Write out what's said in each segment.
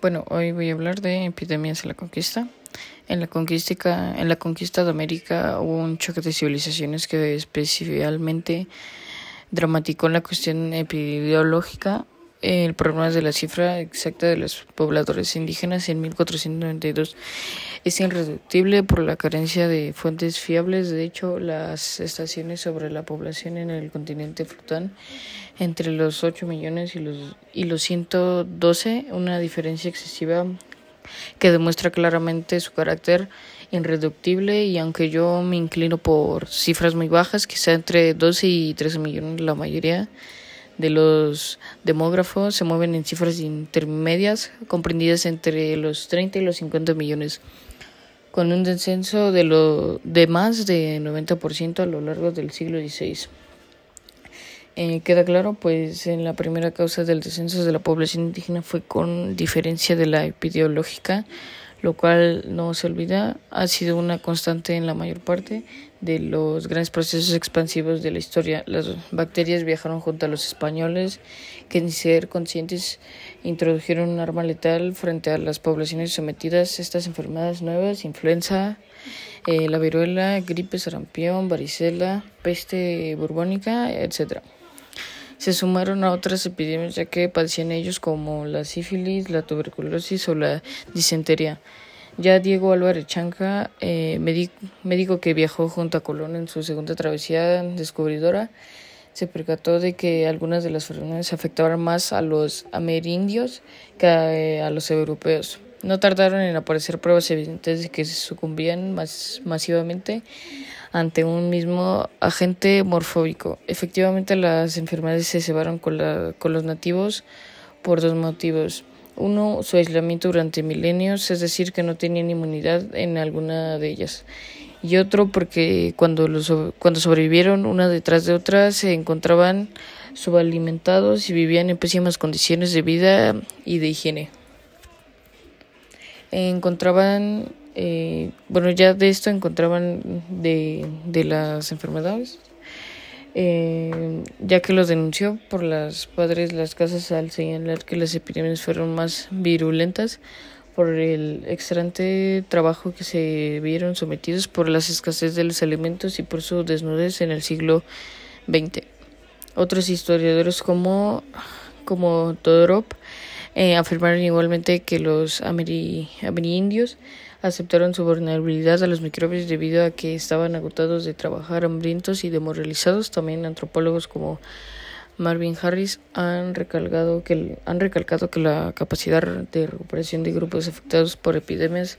Bueno, hoy voy a hablar de epidemias en la conquista. En la conquista, en la conquista de América hubo un choque de civilizaciones que especialmente dramatizó la cuestión epidemiológica. El problema de la cifra exacta de los pobladores indígenas en 1492 es irreductible por la carencia de fuentes fiables. De hecho, las estaciones sobre la población en el continente fluctúan entre los 8 millones y los, y los 112, una diferencia excesiva que demuestra claramente su carácter irreductible y aunque yo me inclino por cifras muy bajas, quizá entre 12 y 13 millones la mayoría de los demógrafos se mueven en cifras intermedias comprendidas entre los 30 y los 50 millones, con un descenso de, lo, de más de 90% a lo largo del siglo XVI. Eh, queda claro, pues en la primera causa del descenso de la población indígena fue con diferencia de la epidemiológica, lo cual no se olvida, ha sido una constante en la mayor parte de los grandes procesos expansivos de la historia. Las bacterias viajaron junto a los españoles, que sin ser conscientes introdujeron un arma letal frente a las poblaciones sometidas a estas enfermedades nuevas, influenza, eh, la viruela, gripe, sarampión, varicela, peste burbónica, etc se sumaron a otras epidemias ya que padecían ellos como la sífilis, la tuberculosis o la disentería. Ya Diego Álvarez Chanca, eh, médico que viajó junto a Colón en su segunda travesía descubridora, se percató de que algunas de las enfermedades afectaban más a los amerindios que a, eh, los europeos. No tardaron en aparecer pruebas evidentes de que sucumbían más masivamente ante un mismo agente morfóbico. Efectivamente, las enfermedades se cebaron con, la, con los nativos por dos motivos. Uno, su aislamiento durante milenios, es decir, que no tenían inmunidad en alguna de ellas. Y otro, porque cuando, los, cuando sobrevivieron una detrás de otra, se encontraban subalimentados y vivían en pésimas condiciones de vida y de higiene. Encontraban eh, bueno, ya de esto encontraban de, de las enfermedades, eh, ya que los denunció por las padres las casas al señalar que las epidemias fueron más virulentas por el excelente trabajo que se vieron sometidos por la escasez de los alimentos y por su desnudez en el siglo XX. Otros historiadores como, como Todorov eh, afirmaron igualmente que los amerindios aceptaron su vulnerabilidad a los microbios debido a que estaban agotados de trabajar, hambrientos y demoralizados. También antropólogos como Marvin Harris han recalcado que, han recalcado que la capacidad de recuperación de grupos afectados por epidemias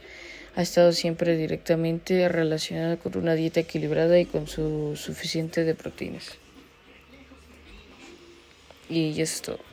ha estado siempre directamente relacionada con una dieta equilibrada y con su suficiente de proteínas. Y eso es todo.